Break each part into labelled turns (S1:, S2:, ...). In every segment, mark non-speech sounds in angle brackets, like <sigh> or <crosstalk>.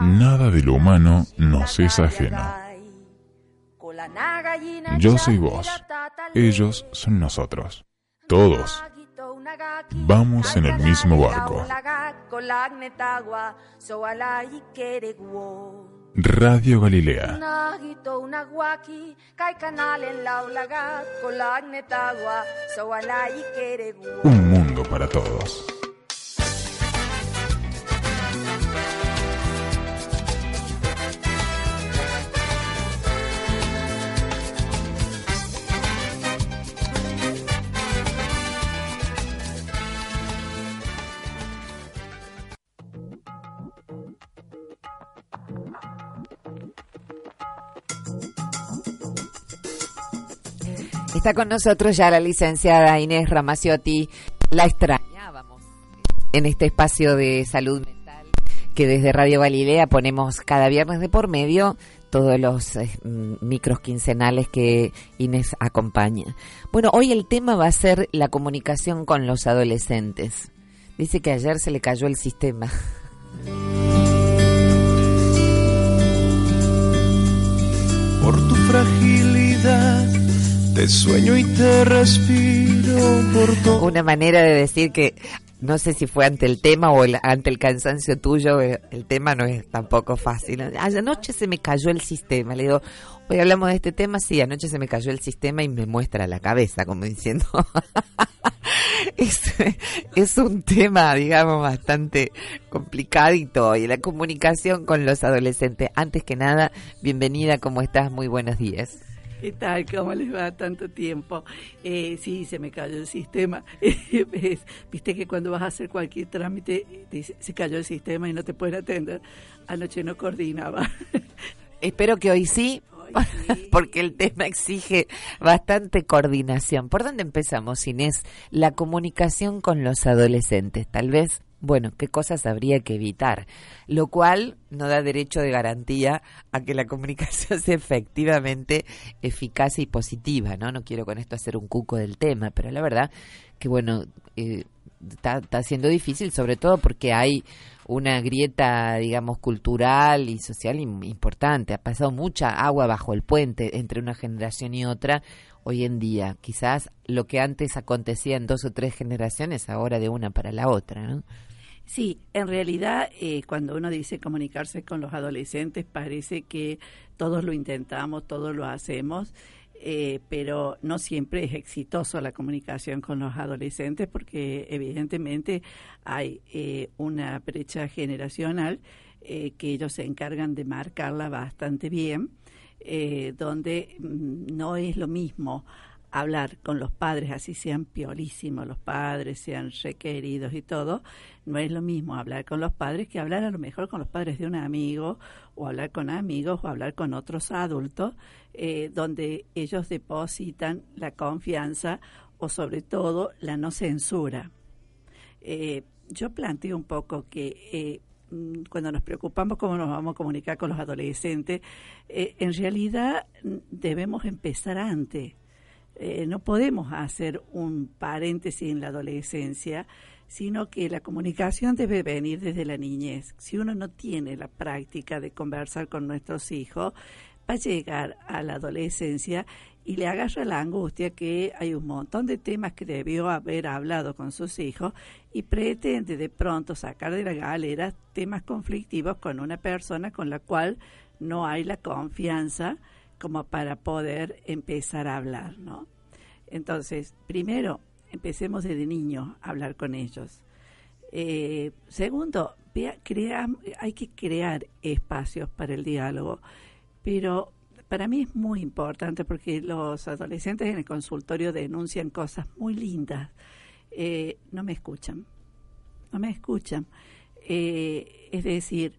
S1: Nada de lo humano nos es ajeno. Yo soy vos, ellos son nosotros, todos. Vamos en el mismo barco. Radio Galilea. Un mundo para todos.
S2: Está con nosotros ya la licenciada Inés Ramaciotti. La extrañábamos en este espacio de salud mental que desde Radio Galilea ponemos cada viernes de por medio todos los eh, micros quincenales que Inés acompaña. Bueno, hoy el tema va a ser la comunicación con los adolescentes. Dice que ayer se le cayó el sistema.
S3: Por tu fragilidad te sueño y te respiro por todo.
S2: Una manera de decir que no sé si fue ante el tema o ante el cansancio tuyo, el tema no es tampoco fácil. Anoche se me cayó el sistema. Le digo, hoy hablamos de este tema, sí, anoche se me cayó el sistema y me muestra la cabeza, como diciendo. <laughs> es un tema, digamos, bastante complicadito. Y la comunicación con los adolescentes. Antes que nada, bienvenida, ¿cómo estás? Muy buenos días.
S4: ¿Qué tal? ¿Cómo les va tanto tiempo? Eh, sí, se me cayó el sistema. <laughs> Viste que cuando vas a hacer cualquier trámite, se cayó el sistema y no te pueden atender. Anoche no coordinaba. <laughs>
S2: Espero que hoy sí, <laughs> porque el tema exige bastante coordinación. ¿Por dónde empezamos, Inés? La comunicación con los adolescentes, tal vez bueno, qué cosas habría que evitar, lo cual no da derecho de garantía a que la comunicación <laughs> sea efectivamente eficaz y positiva, ¿no? No quiero con esto hacer un cuco del tema, pero la verdad que, bueno, eh, está, está siendo difícil, sobre todo porque hay una grieta, digamos, cultural y social importante. Ha pasado mucha agua bajo el puente entre una generación y otra hoy en día. Quizás lo que antes acontecía en dos o tres generaciones, ahora de una para la otra, ¿no?
S4: Sí, en realidad eh, cuando uno dice comunicarse con los adolescentes parece que todos lo intentamos, todos lo hacemos, eh, pero no siempre es exitoso la comunicación con los adolescentes porque evidentemente hay eh, una brecha generacional que ellos se encargan de marcarla bastante bien, donde mm, no es lo mismo hablar con los padres, así sean piolísimos los padres, sean requeridos y todo, no es lo mismo hablar con los padres que hablar a lo mejor con los padres de un amigo o hablar con amigos o hablar con otros adultos, eh, donde ellos depositan la confianza o sobre todo la no censura. Eh, yo planteo un poco que eh, mm, cuando nos preocupamos cómo nos vamos a comunicar con los adolescentes, en realidad mm, debemos empezar antes eh, no podemos hacer un paréntesis en la adolescencia, sino que la comunicación debe venir desde la niñez. Si uno no tiene la práctica de conversar con nuestros hijos, va a llegar a la adolescencia y le agarra la angustia que hay un montón de temas que debió haber hablado con sus hijos y pretende de pronto sacar de la galera temas conflictivos con una persona con la cual no hay la confianza como para poder empezar a hablar, ¿no? Entonces, primero, empecemos desde niños a hablar con ellos. Eh, segundo, hay que crear espacios para el diálogo, pero para mí es muy importante porque los adolescentes en el consultorio denuncian cosas muy lindas. Eh, no me escuchan, no me escuchan. Eh, es decir,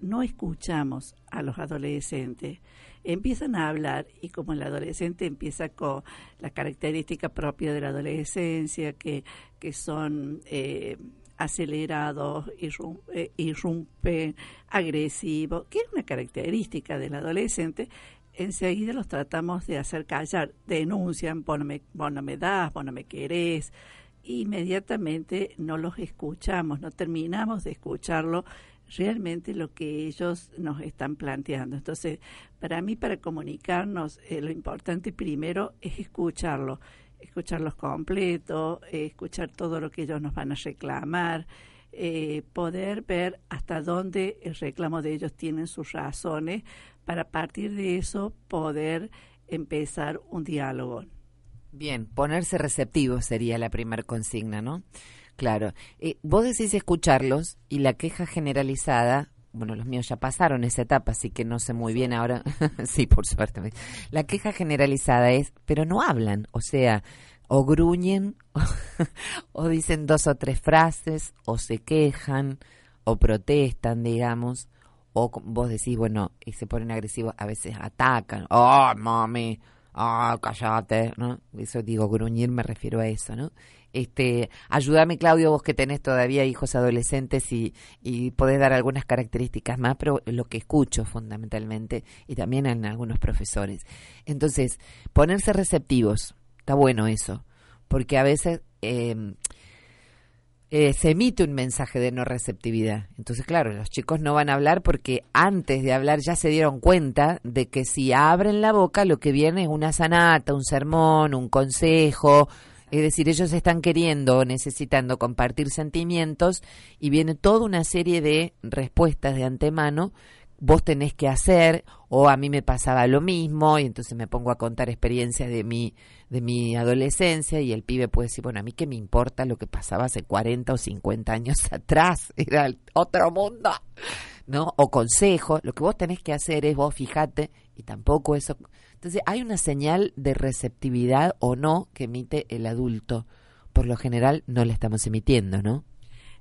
S4: no escuchamos a los adolescentes empiezan a hablar y como el adolescente empieza con la característica propia de la adolescencia, que, que son eh, acelerados, eh, irrumpen, agresivos, que es una característica del adolescente, enseguida los tratamos de hacer callar, denuncian, vos me, vos no me das, vos no me querés, inmediatamente no los escuchamos, no terminamos de escucharlo realmente lo que ellos nos están planteando. Entonces, para mí, para comunicarnos, eh, lo importante primero es escucharlo, escucharlos completos, eh, escuchar todo lo que ellos nos van a reclamar, eh, poder ver hasta dónde el reclamo de ellos tienen sus razones, para partir de eso poder empezar un diálogo.
S2: Bien, ponerse receptivo sería la primera consigna, ¿no? Claro. Eh, vos decís escucharlos y la queja generalizada, bueno, los míos ya pasaron esa etapa, así que no sé muy bien ahora. <laughs> sí, por suerte. La queja generalizada es, pero no hablan, o sea, o gruñen, <laughs> o dicen dos o tres frases, o se quejan, o protestan, digamos, o vos decís, bueno, y se ponen agresivos, a veces atacan, oh, mami, oh, cállate, ¿no? Eso digo, gruñir me refiero a eso, ¿no? Este, ayúdame Claudio, vos que tenés todavía hijos adolescentes y, y podés dar algunas características más, pero lo que escucho fundamentalmente y también en algunos profesores. Entonces, ponerse receptivos, está bueno eso, porque a veces em, eh, se emite un mensaje de no receptividad. Entonces, claro, los chicos no van a hablar porque antes de hablar ya se dieron cuenta de que si abren la boca lo que viene es una sanata, un sermón, un consejo, es decir, ellos están queriendo o necesitando compartir sentimientos y viene toda una serie de respuestas de antemano. Vos tenés que hacer, o a mí me pasaba lo mismo, y entonces me pongo a contar experiencias de mi, de mi adolescencia, y el pibe puede decir, bueno, a mí qué me importa lo que pasaba hace 40 o 50 años <laughs> atrás, era otro mundo, ¿no? O consejo, lo que vos tenés que hacer es vos fijate, y tampoco eso entonces, hay una señal de receptividad o no que emite el adulto. Por lo general, no la estamos emitiendo, ¿no?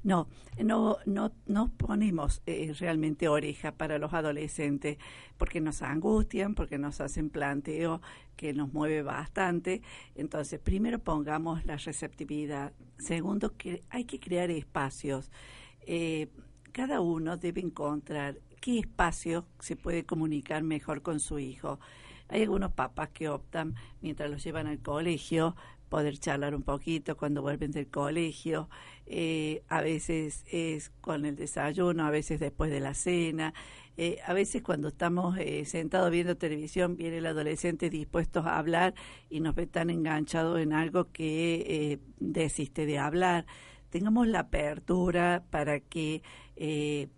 S4: No, no, no, no ponemos eh, realmente oreja para los adolescentes porque nos angustian, porque nos hacen planteo que nos mueve bastante. Entonces, primero pongamos la receptividad. Segundo, que hay que crear espacios. Eh, cada uno debe encontrar qué espacio se puede comunicar mejor con su hijo. Hay algunos papás que optan, mientras los llevan al colegio, poder charlar un poquito cuando vuelven del colegio. Eh, a veces es con el desayuno, a veces después de la cena. Eh, a veces cuando estamos eh, sentados viendo televisión viene el adolescente dispuesto a hablar y nos ve tan enganchados en algo que desiste de hablar. Tengamos la apertura para que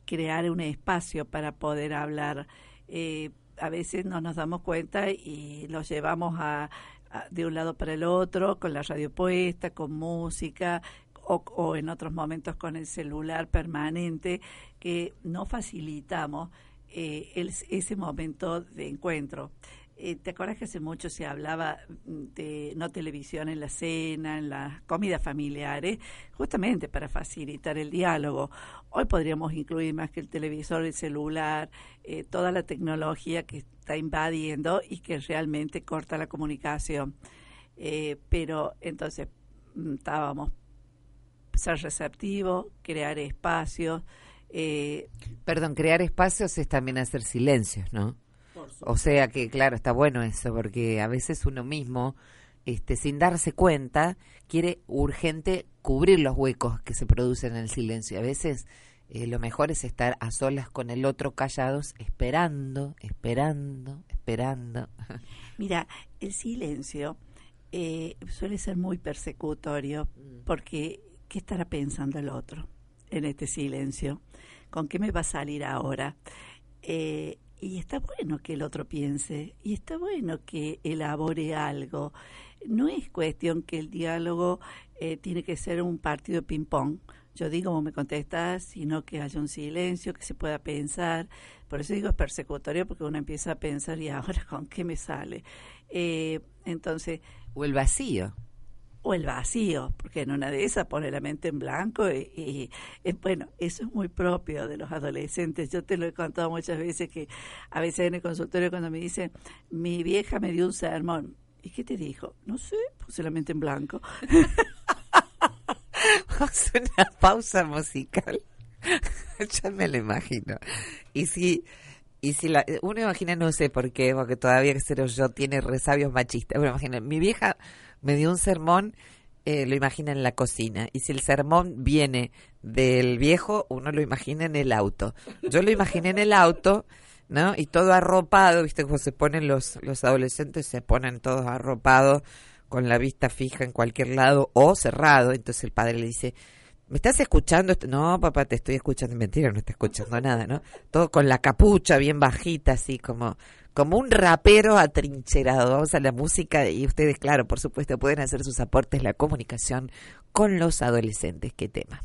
S4: crear un espacio para poder hablar a veces no nos damos cuenta y los llevamos a, de un lado para el otro, con la radio puesta, con música, o, en otros momentos con el celular permanente, que no facilitamos eh, ese momento de encuentro. Eh, ¿Te acuerdas que hace mucho se hablaba de no televisión en la cena, en las comidas familiares, justamente para facilitar el diálogo? Hoy podríamos incluir más que el televisor, el celular, eh, toda la tecnología que está invadiendo y que realmente corta la comunicación. Eh, pero entonces mm, estábamos ser receptivo, crear espacios.
S2: Perdón, crear espacios es también hacer silencios, ¿no? O sea que, claro, está bueno eso, porque a veces uno mismo, este, sin darse cuenta, quiere urgente cubrir los huecos que se producen en el silencio. A veces eh, lo mejor es estar a solas con el otro callados, esperando, esperando, esperando. <laughs>
S4: Mira, el silencio eh, suele ser muy persecutorio, mm. porque ¿qué estará pensando el otro en este silencio? ¿Con qué me va a salir ahora? Eh, y está bueno que el otro piense, y está bueno que elabore algo. No es cuestión que el diálogo eh, tiene que ser un partido de ping-pong. Yo digo como me contestas, sino que haya un silencio, que se pueda pensar. Por eso digo es persecutorio, porque uno empieza a pensar, ¿y ahora con qué me sale? Eh, entonces.
S2: O el vacío
S4: o el vacío, porque en una de esas pone la mente en blanco y, bueno, eso es muy propio de los adolescentes. Yo te lo he contado muchas veces que a veces en el consultorio cuando me dicen, mi vieja me dio un sermón, ¿y qué te dijo? No sé, puse la mente en blanco. <laughs>
S2: Vamos una pausa musical. <laughs> ya me lo imagino. Y si y si la, uno imagina, no sé por qué, porque todavía que yo tiene resabios machistas. Pero imagina, mi vieja me dio un sermón
S5: eh, lo imagina en la cocina. Y si el sermón viene del viejo, uno lo imagina en el auto. Yo lo imaginé en el auto, ¿no? Y todo arropado, ¿viste? Como se ponen los, los adolescentes, se ponen todos arropados con la vista fija en cualquier lado o cerrado. Entonces el padre le dice, ¿me estás escuchando? No, papá, te estoy escuchando. Mentira, no está escuchando nada, ¿no? Todo con la capucha bien bajita, así como como un rapero atrincherado. Vamos a la música y ustedes, claro, por supuesto, pueden hacer sus aportes, la comunicación con los adolescentes. ¿Qué tema?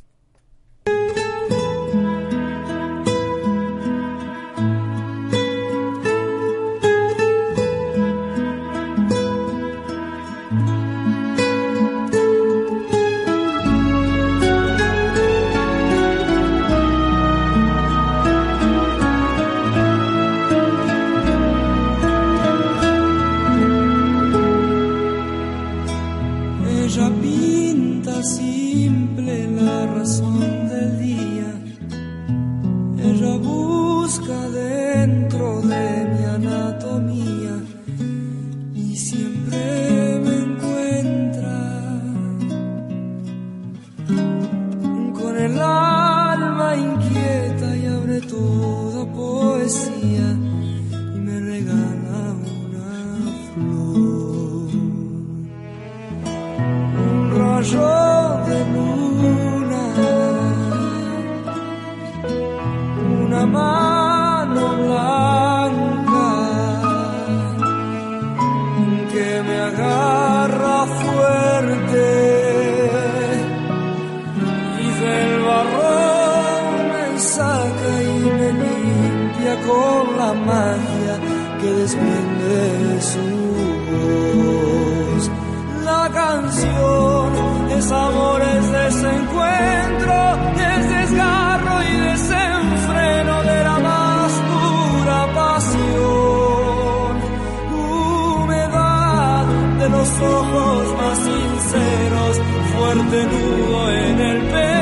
S5: los más sinceros, fuerte nudo en el pecho.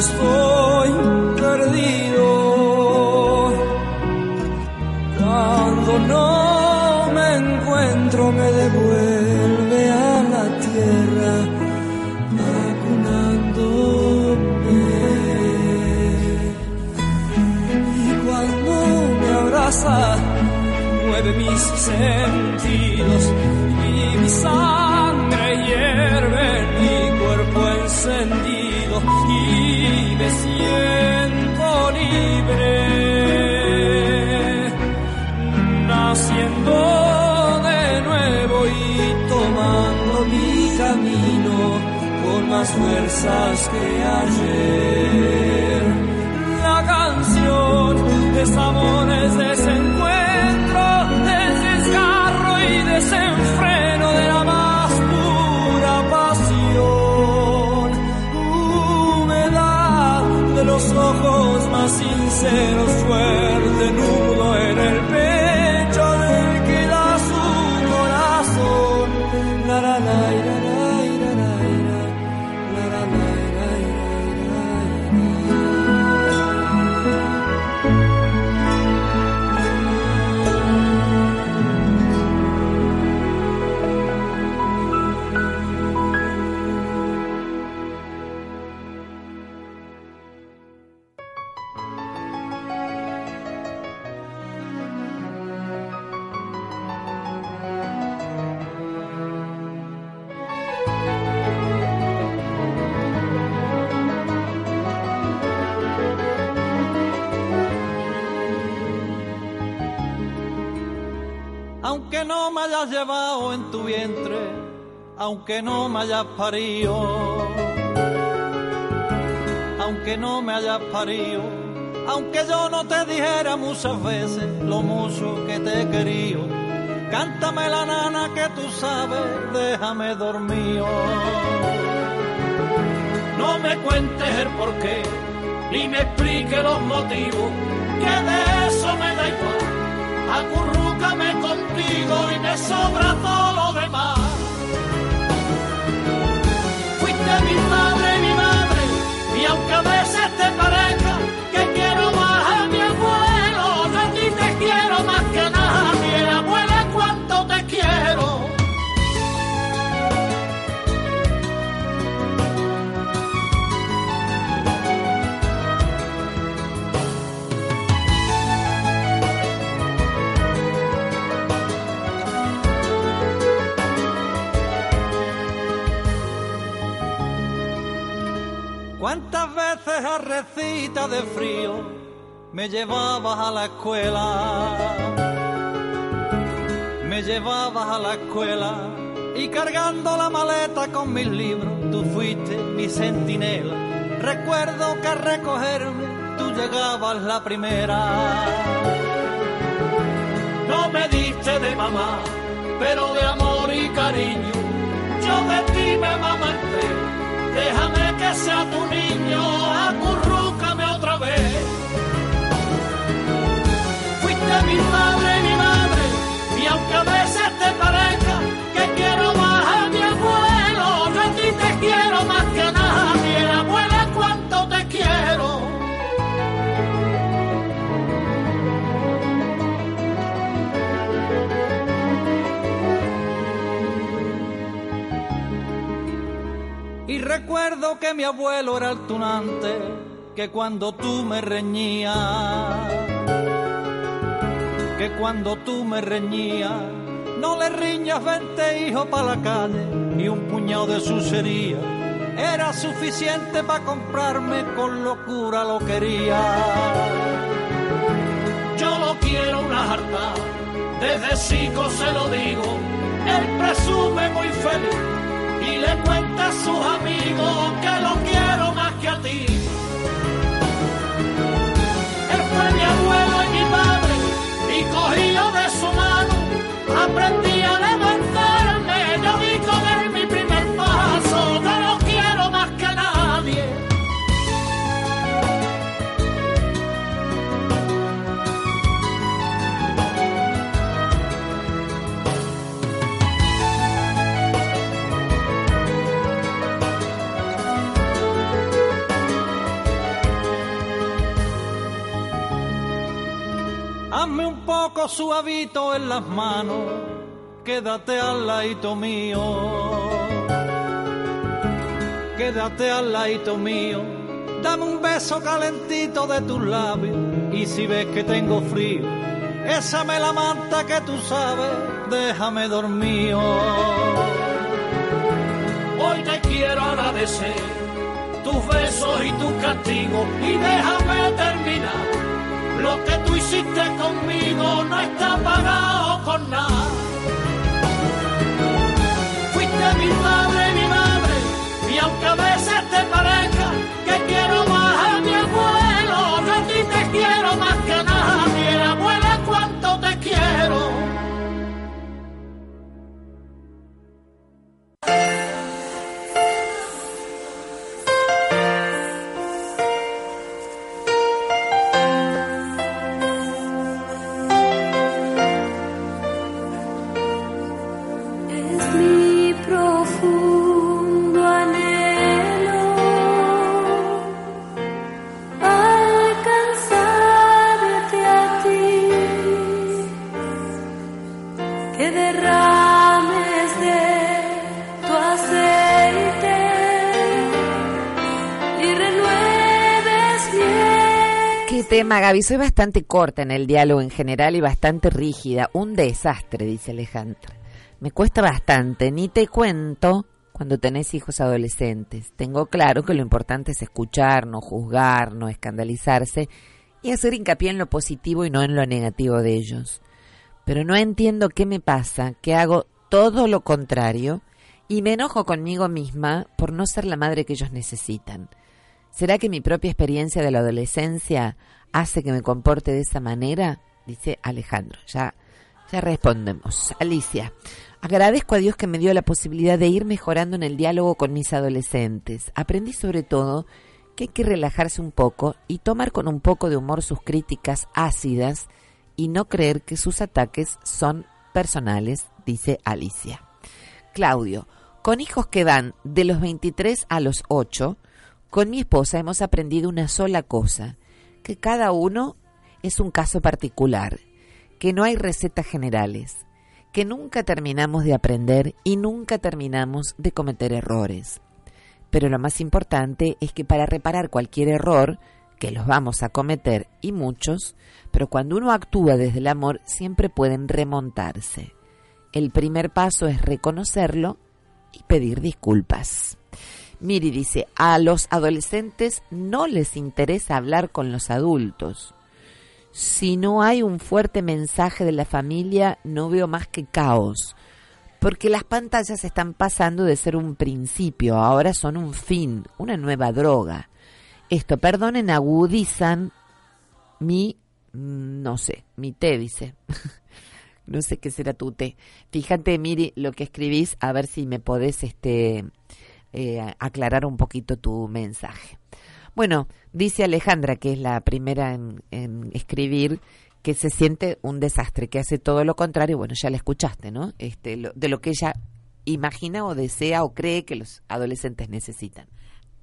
S5: estoy perdido. Cuando no me encuentro me devuelve a la tierra vacunándome. Y cuando me abraza mueve mis sentidos y mis almas. me siento libre, naciendo de nuevo y tomando mi camino con más fuerzas que ayer. La canción de amores de menos
S6: aunque no me hayas llevado en tu vientre, aunque no me hayas parido, aunque no me hayas parido, aunque yo no te dijera muchas veces lo mucho que te he querido, cántame la nana que tú sabes, déjame dormir. No me cuentes el porqué, ni me explique los motivos, que de eso me da igual. Acurrúcame contigo y me sobra todo lo demás. Fuiste mi madre, mi madre, y aunque a veces ¿Cuántas veces a recita de frío me llevabas a la escuela? Me llevabas a la escuela y cargando la maleta con mis libros, tú fuiste mi centinela. Recuerdo que a recogerme tú llegabas la primera. No me diste de mamá, pero de amor y cariño, yo de ti me amamanté. Déjame que sea tu niño, acurrúcame Recuerdo que mi abuelo era el tunante, que cuando tú me reñías, que cuando tú me reñías, no le riñas 20 hijos para la calle y un puñado de sucería. Era suficiente para comprarme con locura lo quería. Yo lo quiero una jarta, desde chico se lo digo, él presume muy feliz y le cuenta sus amigos que lo quiero más que a ti. Él fue mi abuelo y mi padre y cogido de su mano aprendí poco suavito en las manos, quédate al ladito mío. Quédate al ladito mío, dame un beso calentito de tus labios y si ves que tengo frío, ésame la manta que tú sabes, déjame dormir. Hoy te quiero agradecer tus besos y tus castigos y déjame terminar. Lo que tú hiciste conmigo no está pagado con nada. Fuiste mi madre, mi madre, y aunque
S2: tema, Gaby? Soy bastante corta en el diálogo en general y bastante rígida. Un desastre, dice Alejandra. Me cuesta bastante, ni te cuento cuando tenés hijos adolescentes. Tengo claro que lo importante es escuchar, no juzgar, no escandalizarse y hacer hincapié en lo positivo y no en lo negativo de ellos. pero no entiendo qué me pasa, que hago todo lo contrario y me enojo conmigo misma por no ser la madre que ellos necesitan. ¿Será que mi propia experiencia de la adolescencia hace que me comporte de esa manera? Dice Alejandro. Ya, ya respondemos. Alicia, agradezco a Dios que me dio la posibilidad de ir mejorando en el diálogo con mis adolescentes. Aprendí sobre todo que hay que relajarse un poco y tomar con un poco de humor sus críticas ácidas y no creer que sus ataques son personales, dice Alicia. Claudio, con hijos que van de los 23 a los 8, con mi esposa hemos aprendido una sola cosa, que cada uno es un caso particular, que no hay recetas generales, que nunca terminamos de aprender y nunca terminamos de cometer errores. Pero lo más importante es que para reparar cualquier error, que los vamos a cometer y muchos, pero cuando uno actúa desde el amor siempre pueden remontarse. El primer paso es reconocerlo y pedir disculpas. Miri dice, a los adolescentes no les interesa hablar con los adultos. Si no hay un fuerte mensaje de la familia, no veo más que caos, porque las pantallas están pasando de ser un principio, ahora son un fin, una nueva droga. Esto, perdonen, agudizan mi, mm, no sé, mi té, dice. <laughs> no sé qué será tu té. Fíjate, Miri, lo que escribís, a ver si me podés este, eh, aclarar un poquito tu mensaje. Bueno, dice Alejandra, que es la primera en, escribir, que se siente un desastre, que hace todo lo contrario. Bueno, ya la escuchaste, ¿no? Este, lo, de lo que ella imagina o desea o cree que los adolescentes necesitan.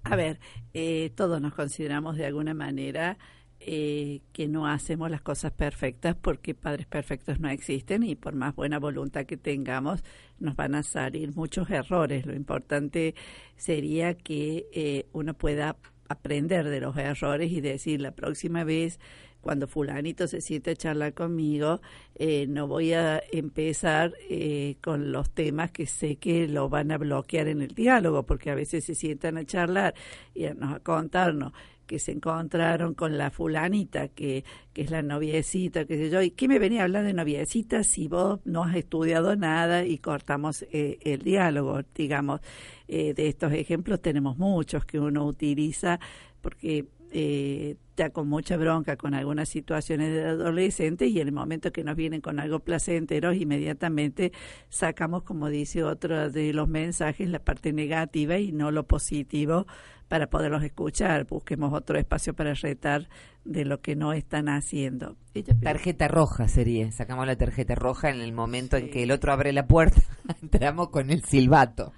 S4: A ver, eh, todos nos consideramos de alguna manera eh, que no hacemos las cosas perfectas porque padres perfectos no existen y por más buena voluntad que tengamos nos van a salir muchos errores. Lo importante sería que eh, uno pueda aprender de los errores y decir la próxima vez cuando fulanito se siente a charlar conmigo, eh, no voy a empezar eh, con los temas que sé que lo van a bloquear en el diálogo, porque a veces se sientan a charlar y a, a contarnos que se encontraron con la fulanita, que, que es la noviecita, qué sé yo, y que me venía a hablar de noviecita si vos no has estudiado nada y cortamos eh, el diálogo, digamos. Eh, de estos ejemplos tenemos muchos que uno utiliza porque eh, está con mucha bronca con algunas situaciones de adolescente y en el momento que nos vienen con algo placentero, inmediatamente sacamos, como dice otro de los mensajes, la parte negativa y no lo positivo para poderlos escuchar. Busquemos otro espacio para retar de lo que no están haciendo.
S2: Tarjeta roja sería, sacamos la tarjeta roja en el momento sí. en que el otro abre la puerta, <laughs> entramos con el silbato.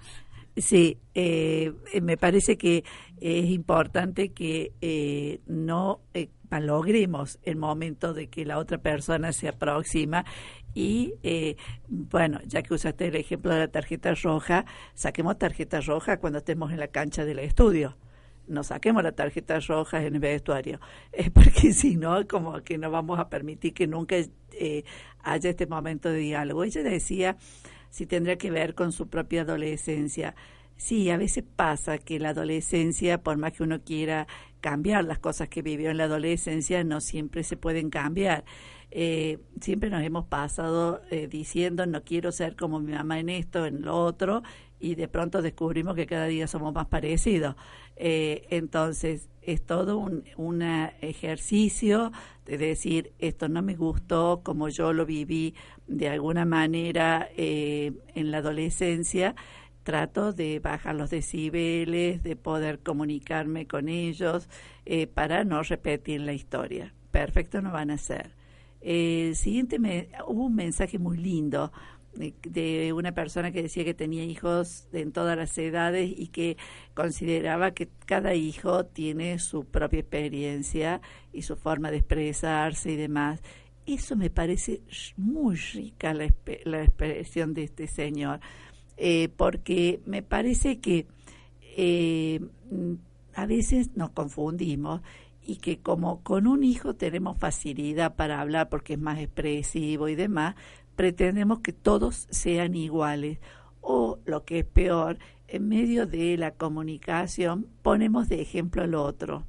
S4: Sí, eh, me parece que es importante que eh, no eh, malogremos el momento de que la otra persona se aproxima y eh, bueno, ya que usaste el ejemplo de la tarjeta roja, saquemos tarjeta roja cuando estemos en la cancha del estudio. No saquemos la tarjeta roja en el vestuario, <laughs> eh, porque si no, como que no vamos a permitir que nunca eh, haya este momento de diálogo. Ella decía si tendría que ver con su propia adolescencia. Sí, a veces pasa que la adolescencia, por más que uno quiera cambiar las cosas que vivió en la adolescencia, no siempre se pueden cambiar. Eh, siempre nos hemos pasado eh, diciendo no quiero ser como mi mamá en esto, en lo otro, y de pronto descubrimos que cada día somos más parecidos. Eh, entonces, es todo un un ejercicio de decir, esto no me gustó como yo lo viví de alguna manera eh, en la adolescencia, trato de bajar los decibeles, de poder comunicarme con ellos eh, para no repetir la historia. Perfecto no van a ser. El siguiente, me, hubo un mensaje muy lindo de, de, una persona que decía que tenía hijos en todas las edades y que consideraba que cada hijo tiene su propia experiencia y su forma de expresarse y demás. Eso me parece muy rica la, expresión de este señor, eh, porque me parece que eh, a veces nos confundimos y que como con un hijo tenemos facilidad para hablar porque es más expresivo y demás, pretendemos que todos sean iguales. O lo que es peor, en medio de la comunicación ponemos de ejemplo al otro.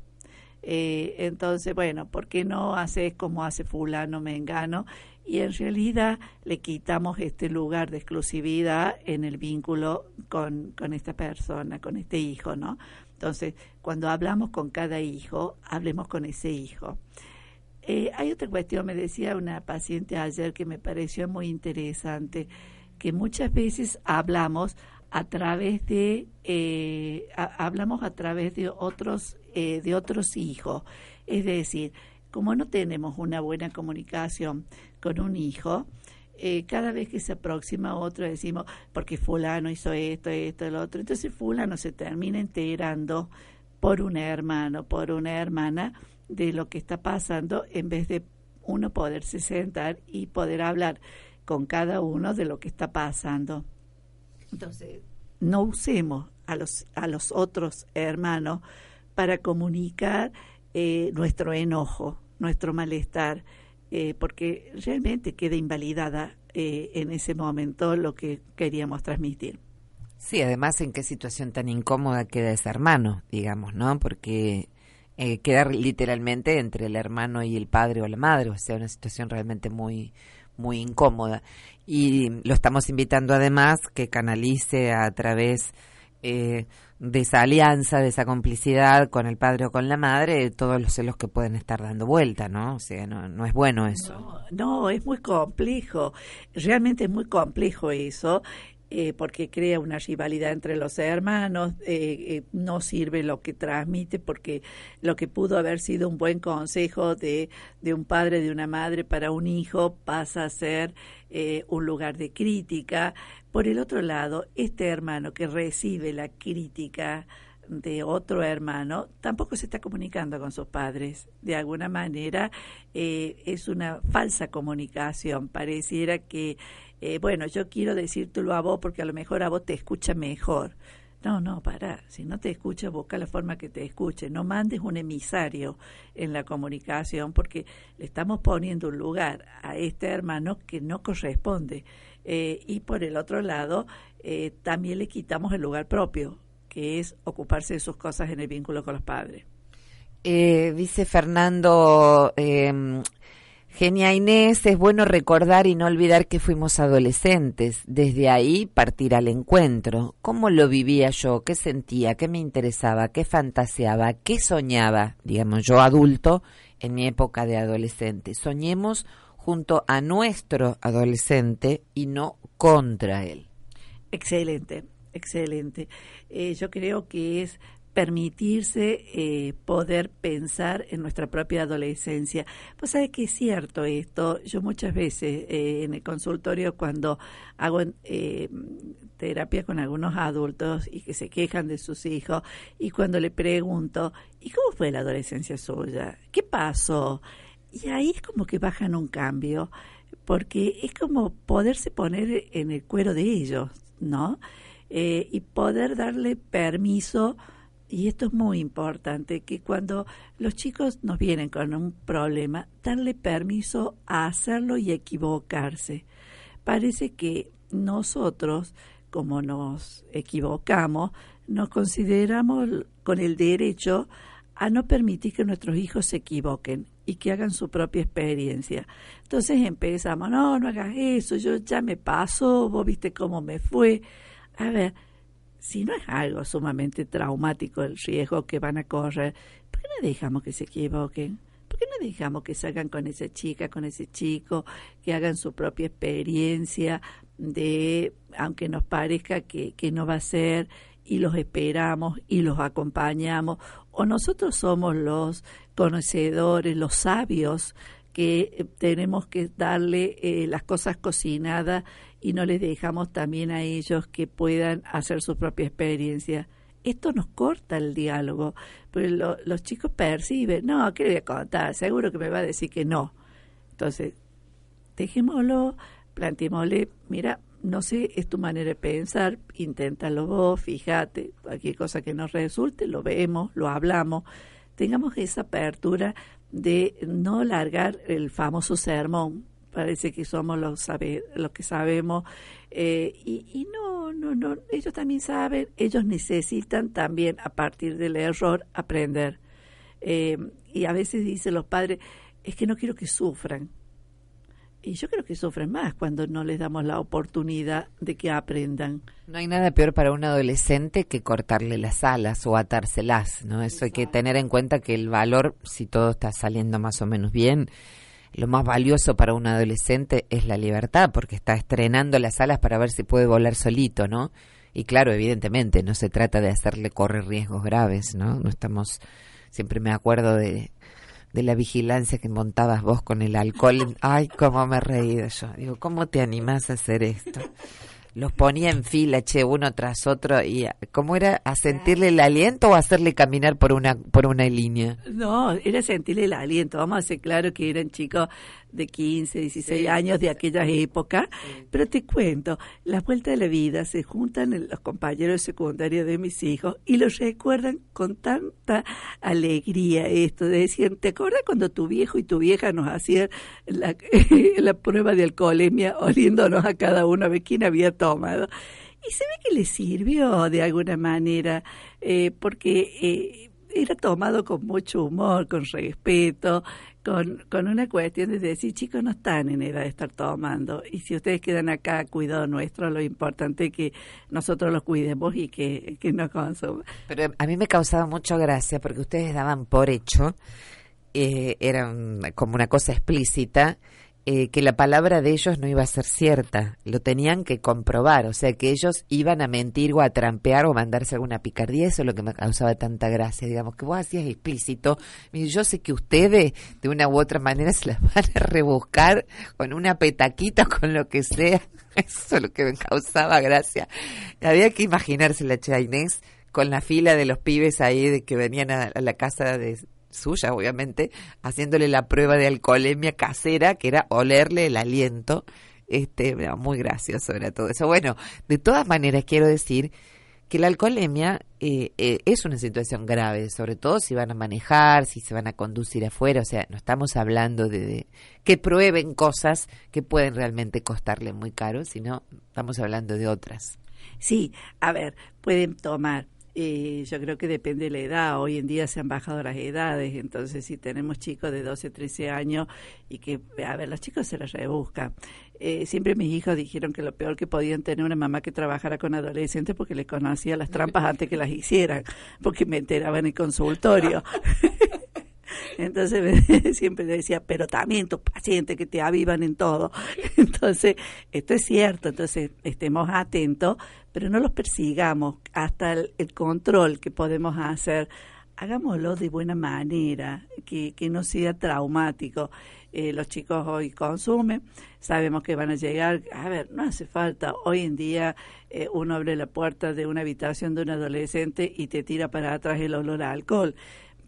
S4: Eh, entonces, bueno, ¿por qué no haces como hace fulano, mengano? y en realidad le quitamos este lugar de exclusividad en el vínculo con, con esta persona, con este hijo, ¿no? Entonces, cuando hablamos con cada hijo, hablemos con ese hijo. Eh, hay otra cuestión, me decía una paciente ayer que me pareció muy interesante, que muchas veces hablamos a través de eh, hablamos a través de otros eh, de otros hijos, es decir, como no tenemos una buena comunicación con un hijo, cada vez que se aproxima otro decimos, porque fulano hizo esto, esto, el otro. Entonces fulano se termina enterando por un hermano, por una hermana, de lo que está pasando en vez de uno poderse sentar y poder hablar con cada uno de lo que está pasando. Entonces, no usemos a los, a los otros hermanos para comunicar eh, nuestro enojo, nuestro malestar, eh, porque realmente queda invalidada eh, en ese momento lo que queríamos transmitir.
S2: Sí, además en qué situación tan incómoda queda ese hermano, digamos, ¿no? Porque eh, quedar literalmente entre el hermano y el padre o la madre, o sea, una situación realmente muy muy incómoda. Y lo estamos invitando además que canalice a través eh, de esa alianza, de esa complicidad con el padre o con la madre, todos los celos que pueden estar dando vuelta, ¿no? O sea, no, no es bueno eso.
S4: no, es muy complejo, realmente es muy complejo eso. Eh, porque crea una rivalidad entre los hermanos, eh, eh, no sirve lo que transmite porque lo que pudo haber sido un buen consejo de, de un padre, de una madre para un hijo pasa a ser un lugar de crítica. Por el otro lado, este hermano que recibe la crítica de otro hermano tampoco se está comunicando con sus padres. De alguna manera es una falsa comunicación. Pareciera que eh, bueno, yo quiero decírtelo a vos porque a lo mejor a vos te escucha mejor. No, no, para. Si no te escucha, busca la forma que te escuche. No mandes un emisario en la comunicación porque le estamos poniendo un lugar a este hermano que no corresponde. Eh, y por el otro lado, eh, también le quitamos el lugar propio, que es ocuparse de sus cosas en el vínculo con los padres.
S2: dice Fernando, em, Genia Inés, es bueno recordar y no olvidar que fuimos adolescentes. Desde ahí partir al encuentro. ¿Cómo lo vivía yo? ¿Qué sentía? ¿Qué me interesaba? ¿Qué fantaseaba? ¿Qué soñaba? Digamos, yo adulto en mi época de adolescente. Soñemos junto a nuestro adolescente y no contra él.
S4: Excelente, excelente. Eh, yo creo que es permitirse eh, poder pensar en nuestra propia adolescencia. Pues sabe que es cierto esto. Yo muchas veces eh, en el consultorio cuando hago eh, terapia con algunos adultos y que se quejan de sus hijos y cuando le pregunto, ¿y cómo fue la adolescencia suya? ¿Qué pasó? Y ahí es como que bajan un cambio, porque es como poderse poner en el cuero de ellos, ¿no? y poder darle permiso y esto es muy importante, que cuando los chicos nos vienen con un problema, darle permiso a hacerlo y equivocarse. Parece que nosotros, como nos equivocamos, nos consideramos con el derecho a no permitir que nuestros hijos se equivoquen y que hagan su propia experiencia. Entonces empezamos, no, no hagas eso, yo ya me paso, vos viste cómo me fue. A ver, si no es algo sumamente traumático el riesgo que van a correr, ¿por qué no dejamos que se equivoquen? ¿Por qué no dejamos que salgan con esa chica, con ese chico, que hagan su propia experiencia de, aunque nos parezca que, que no va a ser, y los esperamos y los acompañamos, o nosotros somos los conocedores, los sabios que eh, tenemos que darle eh, las cosas cocinadas y no les dejamos también a ellos que puedan hacer su propia experiencia. Esto nos corta el diálogo, pero los chicos perciben, no, ¿qué le voy a contar? Seguro que me va a decir que no. Entonces, dejémoslo, planteémosle, mira, no sé, es tu manera de pensar, inténtalo vos, fíjate, cualquier cosa que nos resulte, lo vemos, lo hablamos, tengamos esa apertura de no largar el famoso sermón. Parece que somos los, sabe, los que sabemos. Eh, y, y no, no, no, ellos también saben, ellos necesitan también, a partir del error, aprender. Eh, y a veces dicen los padres, es que no quiero que sufran. Y yo creo que sufren más cuando no les damos la oportunidad de que aprendan.
S2: No hay nada peor para un adolescente que cortarle las alas o atárselas, ¿no? Eso hay que tener en cuenta que el valor, si todo está saliendo más o menos bien, lo más valioso para un adolescente es la libertad, porque está estrenando las alas para ver si puede volar solito, ¿no? Y claro, evidentemente, no se trata de hacerle correr riesgos graves, ¿no? No estamos, siempre me acuerdo de de la vigilancia que montabas vos con el alcohol. Ay, cómo me he reído yo. Digo, ¿cómo te animás a hacer esto? Los ponía en fila, che, uno tras otro y ¿cómo era a sentirle el aliento o hacerle caminar por una por una línea?
S4: No, era sentirle el aliento. Vamos a hacer claro que eran chicos de 15, 16 años de aquella época. Pero te cuento, las vueltas de la vida se juntan los compañeros secundarios de mis hijos y los recuerdan con tanta alegría esto de decir, ¿te acuerdas cuando tu viejo y tu vieja nos hacían la, <laughs> la prueba de alcoholemia oliéndonos a cada uno a ver quién había tomado? Y se ve que le sirvió de alguna manera, eh, porque... Eh, era tomado con mucho humor, con respeto, con, con una cuestión de decir, chicos, no están en edad de estar tomando. Y si ustedes quedan acá, cuidado nuestro, lo importante es que nosotros los cuidemos y que, que no consuman.
S2: Pero a mí me causaba mucha gracia porque ustedes daban por hecho, eh, era como una cosa explícita, eh, que la palabra de ellos no iba a ser cierta, lo tenían que comprobar, o sea que ellos iban a mentir o a trampear o mandarse alguna picardía, eso es lo que me causaba tanta gracia, digamos, que vos hacías explícito, yo sé que ustedes de una u otra manera <laughs> se las van a rebuscar con una petaquita, con lo que sea, <laughs> eso es lo que me causaba gracia, había que imaginarse la con la fila de los pibes ahí de que venían a la casa de suya, obviamente, haciéndole la prueba de alcoholemia casera, que era olerle el aliento. Este, muy gracioso era todo eso. Bueno, de todas maneras quiero decir que la alcoholemia eh, eh, es una situación grave, sobre todo si van a manejar, si se van a conducir afuera, o sea, no estamos hablando de, de, que prueben cosas que pueden realmente costarle muy caro, sino estamos hablando de otras.
S4: Sí, a ver, pueden tomar eh, yo creo que depende de la edad. Hoy en día se han bajado las edades, entonces si tenemos chicos de 12, 13 años y que, a ver, los chicos se las rebuscan. Eh, siempre mis hijos dijeron que lo peor que podían tener una mamá que trabajara con adolescentes porque les conocía las trampas antes que las hicieran, porque me enteraban en el consultorio. <laughs> Entonces <laughs> siempre decía, pero también tus pacientes que te avivan en todo. <laughs> Entonces, esto es cierto, entonces estemos atentos, pero no los persigamos hasta el, control que podemos hacer. Hagámoslo de buena manera, que, que no sea traumático. Eh, los chicos hoy consumen, sabemos que van a llegar, a ver, no hace falta, hoy en día eh, uno abre la puerta de una habitación de un adolescente y te tira para atrás el olor a alcohol.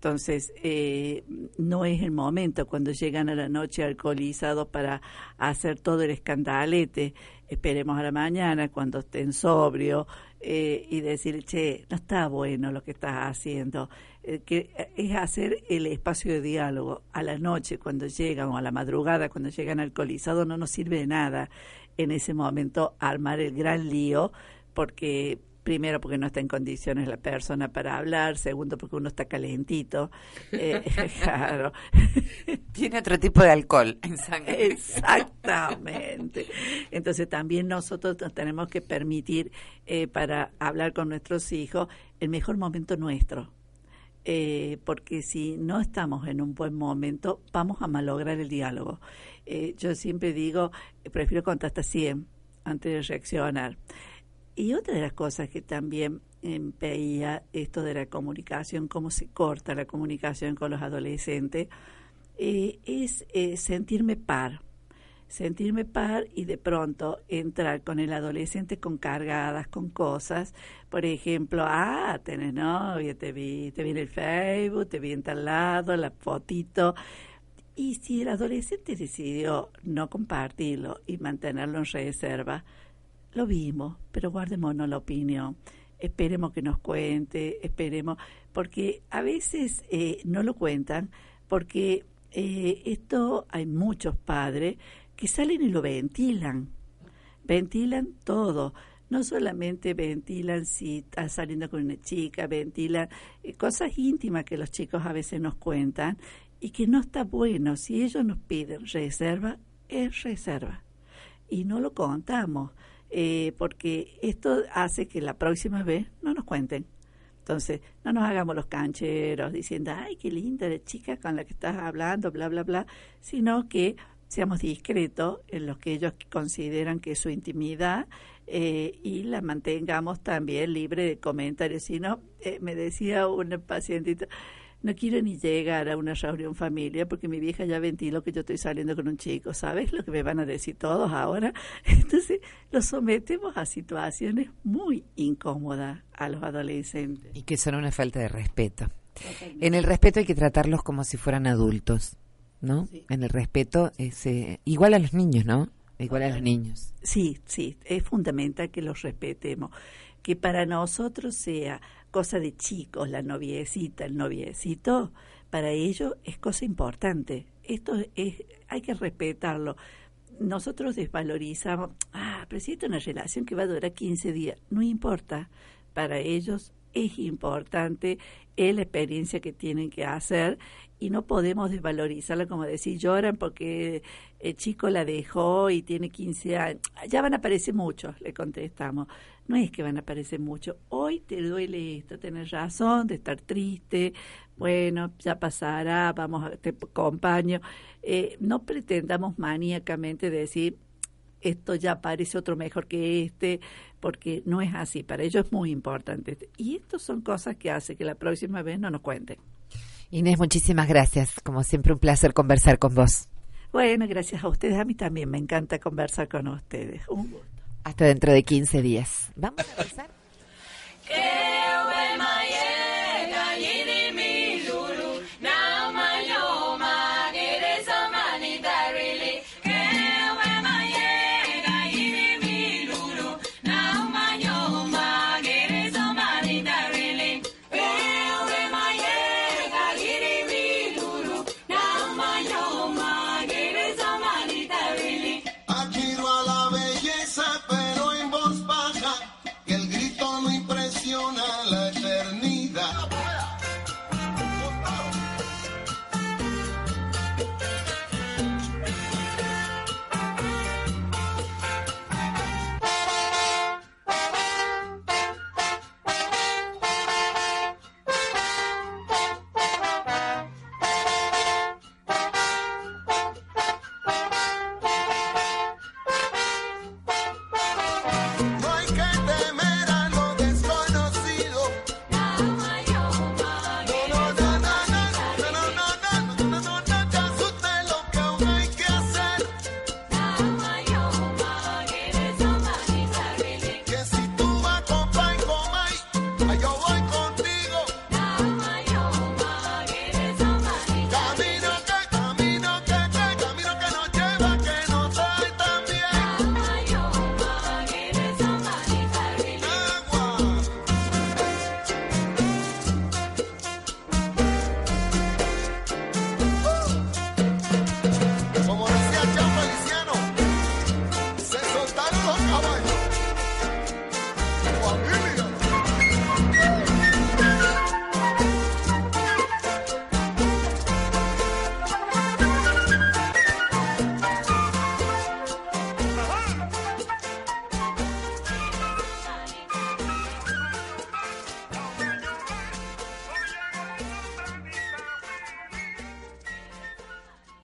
S4: Entonces, eh, no es el momento cuando llegan a la noche alcoholizados para hacer todo el escandalete. Esperemos a la mañana cuando estén sobrio eh, y decir, che, no está bueno lo que estás haciendo. Eh, que es hacer el espacio de diálogo. A la noche cuando llegan o a la madrugada cuando llegan alcoholizados no nos sirve de nada en ese momento armar el gran lío porque primero porque no está en condiciones la persona para hablar, segundo porque uno está calentito, eh, <laughs> claro.
S2: Tiene otro tipo de alcohol en sangre.
S4: Exactamente. Entonces también nosotros nos tenemos que permitir eh, para hablar con nuestros hijos el mejor momento nuestro. Eh, porque si no estamos en un buen momento, vamos a malograr el diálogo. yo siempre digo, prefiero contar hasta 100 antes de reaccionar. Y otra de las cosas que también veía esto de la comunicación, cómo se corta la comunicación con los adolescentes, eh, es eh, sentirme par. Sentirme par y de pronto entrar con el adolescente con cargadas, con cosas. Por ejemplo, ah, tenés novia, te vi, te vi en el Facebook, te vi en tal lado, la fotito. Y si el adolescente decidió no compartirlo y mantenerlo en reserva, lo vimos, pero guardémonos la opinión. Esperemos que nos cuente, esperemos, porque a veces eh, no lo cuentan, porque eh, esto hay muchos padres que salen y lo ventilan, ventilan todo. No solamente ventilan si está saliendo con una chica, ventilan eh, cosas íntimas que los chicos a veces nos cuentan y que no está bueno. Si ellos nos piden reserva, es reserva. Y no lo contamos, eh, porque esto hace que la próxima vez no nos cuenten. Entonces, no nos hagamos los cancheros diciendo, ay, qué linda la chica con la que estás hablando, bla, bla, bla, sino que seamos discretos en lo que ellos consideran que es su intimidad eh, y la mantengamos también libre de comentarios. Si no, eh, me decía un pacientito, no quiero ni llegar a una reunión familia porque mi vieja ya ventiló que yo estoy saliendo con un chico, ¿sabes lo que me van a decir todos ahora? <laughs> Entonces los sometemos a situaciones muy incómodas a los adolescentes.
S2: Y que son una falta de respeto. En el respeto hay que tratarlos como si fueran adultos, ¿no? En el respeto es eh, igual a los niños, ¿no? Igual a los niños.
S4: Sí, sí, es fundamental que los respetemos, que para nosotros sea cosa de chicos, la noviecita, el noviecito, para ellos es cosa importante. Esto es, hay que respetarlo. Nosotros desvalorizamos, ah, pero si es una relación que va a durar 15 días, no importa. Para ellos es importante es la experiencia que tienen que hacer y no podemos desvalorizarla como decir lloran porque el chico la dejó y tiene 15 años. Ya van a aparecer muchos, le contestamos. No es que van a aparecer muchos. Hoy te duele esto, tenés razón de estar triste. Bueno, ya pasará, vamos, a, te acompaño. Eh, no pretendamos maníacamente decir esto ya parece otro mejor que este, porque no es así. Para ellos es muy importante. Y estas son cosas que hace que la próxima vez no nos cuenten.
S2: Inés, muchísimas gracias. Como siempre, un placer conversar con vos.
S4: Bueno, gracias a ustedes. A mí también me encanta conversar con ustedes. Un gusto.
S2: Hasta dentro de 15 días. Vamos a empezar.